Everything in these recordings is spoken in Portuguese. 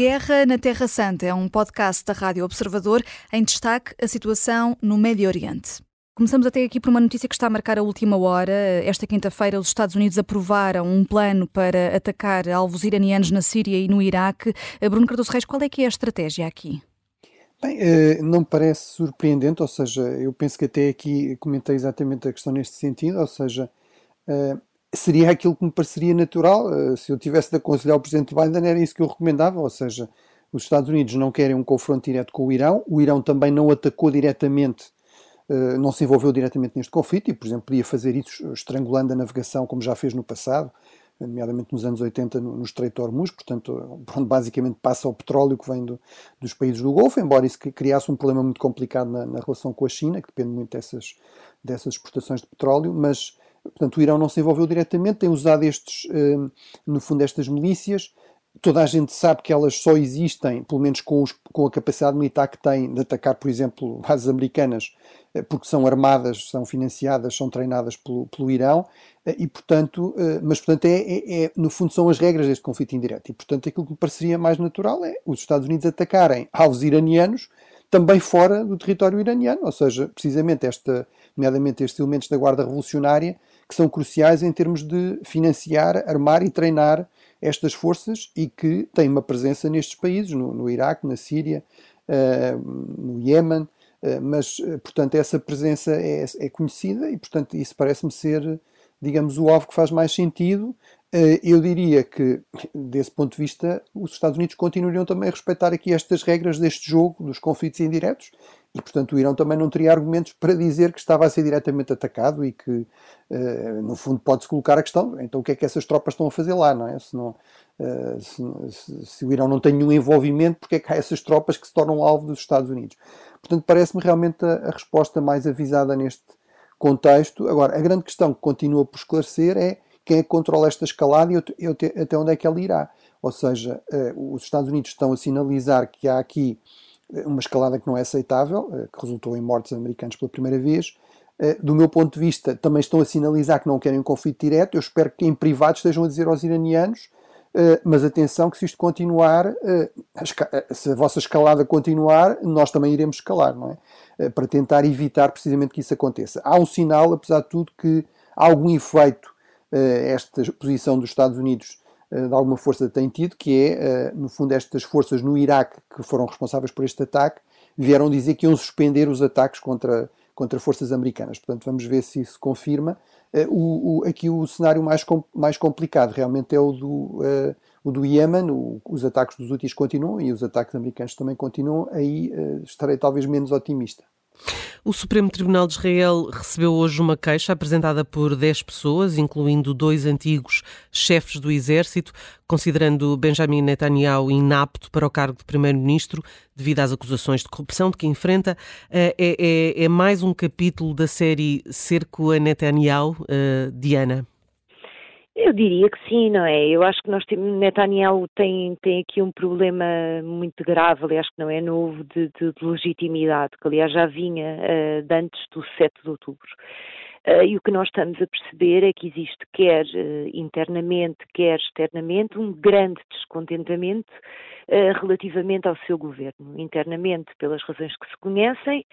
Guerra na Terra Santa é um podcast da Rádio Observador em destaque a situação no Médio Oriente. Começamos até aqui por uma notícia que está a marcar a última hora. Esta quinta-feira, os Estados Unidos aprovaram um plano para atacar alvos iranianos na Síria e no Iraque. Bruno Cardoso Reis, qual é que é a estratégia aqui? Bem, eh, não me parece surpreendente, ou seja, eu penso que até aqui comentei exatamente a questão neste sentido, ou seja, eh, seria aquilo que me pareceria natural. Eh, se eu tivesse de aconselhar o Presidente Biden, era isso que eu recomendava, ou seja, os Estados Unidos não querem um confronto direto com o Irão, o Irão também não atacou diretamente, não se envolveu diretamente neste conflito e, por exemplo, podia fazer isso estrangulando a navegação, como já fez no passado nomeadamente nos anos 80 no, Estreito de Hormuz, portanto, onde basicamente passa o petróleo que vem do, dos países do Golfo, embora isso criasse um problema muito complicado na, na, relação com a China, que depende muito dessas, dessas exportações de petróleo, mas, portanto, o Irão não se envolveu diretamente, tem usado estes, eh, no fundo, estas milícias, toda a gente sabe que elas só existem, pelo menos com, os, com, a capacidade militar que têm de atacar, por exemplo, bases americanas, eh, porque são armadas, são financiadas, são treinadas pelo, pelo Irão, eh, e portanto, eh, mas portanto é, é, é, no fundo são as regras deste conflito indireto, e portanto aquilo que me pareceria mais natural é os Estados Unidos atacarem alvos iranianos também fora do território iraniano, ou seja, precisamente esta, nomeadamente estes elementos da Guarda Revolucionária, que são cruciais em termos de financiar, armar e treinar estas forças e que têm uma presença nestes países, no, no Iraque, na Síria, uh, no Iémen, uh, mas, uh, portanto, essa presença é, é conhecida e, portanto, isso parece-me ser, digamos, o alvo que faz mais sentido. eu diria que, desse ponto de vista, os Estados Unidos continuariam também a respeitar aqui estas regras deste jogo dos conflitos indiretos e, portanto, o Irão também não teria argumentos para dizer que estava a ser diretamente atacado e que, uh, no fundo, pode-se colocar a questão: então o que é que essas tropas estão a fazer lá, não é? Se, não, uh, se, se, se, o Irão não tem nenhum envolvimento, porque é que há essas tropas que se tornam alvo dos Estados Unidos? Portanto, parece-me realmente a, a, resposta mais avisada neste contexto. Agora, a grande questão que continua por esclarecer é quem é que controla esta escalada e até onde é que ela irá. Ou seja, uh, os Estados Unidos estão a sinalizar que há aqui uma escalada que não é aceitável, eh, que resultou em mortes americanos pela primeira vez. Eh, do meu ponto de vista, também estão a sinalizar que não querem um conflito direto. Eu espero que em privado estejam a dizer aos iranianos, eh, mas atenção que se isto continuar, se a vossa escalada continuar, nós também iremos escalar, não é? Para tentar evitar precisamente que isso aconteça. Há um sinal, apesar de tudo, que há algum efeito esta posição dos Estados Unidos de alguma força tem tido, que é, eh, no fundo, estas forças no Iraque que foram responsáveis por este ataque vieram dizer que iam suspender os ataques contra, contra forças americanas. Portanto, vamos ver se isso confirma. Eh, o, o, aqui o cenário mais, com, mais complicado realmente é o do, uh, o do Iémen. os ataques dos úteis continuam e os ataques americanos também continuam. Aí uh, estarei talvez menos otimista. O Supremo Tribunal de Israel recebeu hoje uma queixa apresentada por 10 pessoas, incluindo dois antigos chefes do Exército, considerando Benjamin Netanyahu inapto para o cargo de Primeiro-Ministro devido às acusações de corrupção de que enfrenta. Eh, é, é, é mais um capítulo da série Cerco a Netanyahu, uh, Diana? Eu diria que sim, não é? Eu acho que nós temos, Netanyahu tem, tem aqui um problema muito grave, aliás que não é novo, de, de, de legitimidade, que aliás já vinha uh, de antes do 7 de outubro. Uh, e o que nós estamos a perceber é que existe, quer uh, internamente, quer externamente, um grande descontentamento uh, relativamente ao seu governo. Internamente, pelas razões que se conhecem,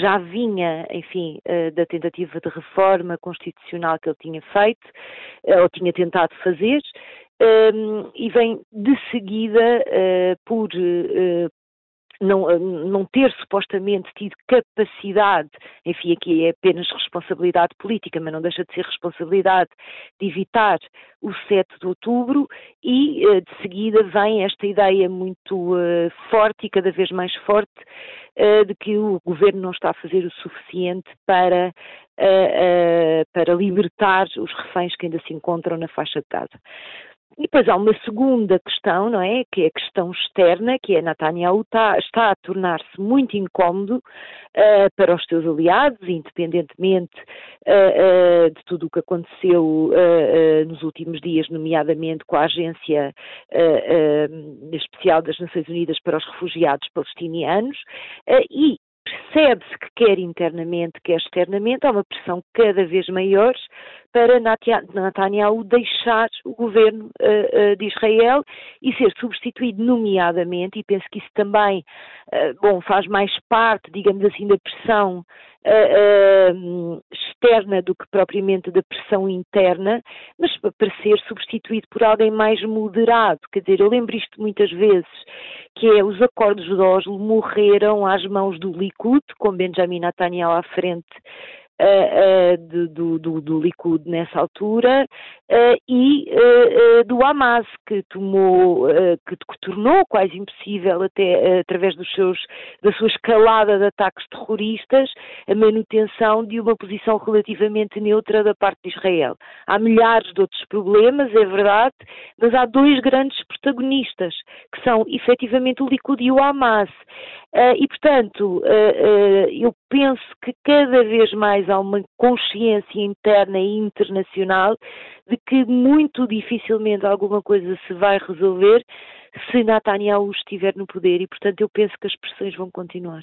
já vinha, enfim, da tentativa de reforma constitucional que ele tinha feito, ou tinha tentado fazer, e vem de seguida por, não, não ter supostamente tido capacidade, enfim, aqui é apenas responsabilidade política, mas não deixa de ser responsabilidade de evitar o 7 de outubro e eh, de seguida vem esta ideia muito uh, forte e cada vez mais forte de que o governo não está a fazer o suficiente para, para libertar os reféns que ainda se encontram na faixa de Gaza. E depois há uma segunda questão, não é? Que é a questão externa, que é Netanyahu está, está a tornar-se muito incómodo uh, para os seus aliados, independentemente uh, uh, de tudo o que aconteceu nos últimos dias, nomeadamente com a Agência Especial das Nações Unidas para os Refugiados Palestinianos, e percebe-se que quer internamente, quer externamente, há uma pressão cada vez maior para Netanyahu deixar o governo uh, de Israel e ser substituído nomeadamente, e penso que isso também, uh, bom, faz mais parte, digamos assim, da pressão externa do que propriamente da pressão interna, mas para ser substituído por alguém mais moderado. Quer dizer, eu lembro isto muitas vezes, que é os acordos de Oslo morreram às mãos do Likud, com Benjamin Netanyahu à frente uh, de, do, do, do, Likud nessa altura uh, e do Hamas, que tomou, que, que, tornou quase impossível até através dos seus, da sua escalada de ataques terroristas a manutenção de uma posição relativamente neutra da parte de Israel. Há milhares de outros problemas, é verdade, mas há dois grandes protagonistas, que são efetivamente o Likud e o Hamas. Uh, e, portanto, uh, uh, eu penso que cada vez mais há uma consciência interna e internacional de que muito dificilmente alguma coisa se vai resolver se Netanyahu estiver no poder e, portanto, eu penso que as pressões vão continuar.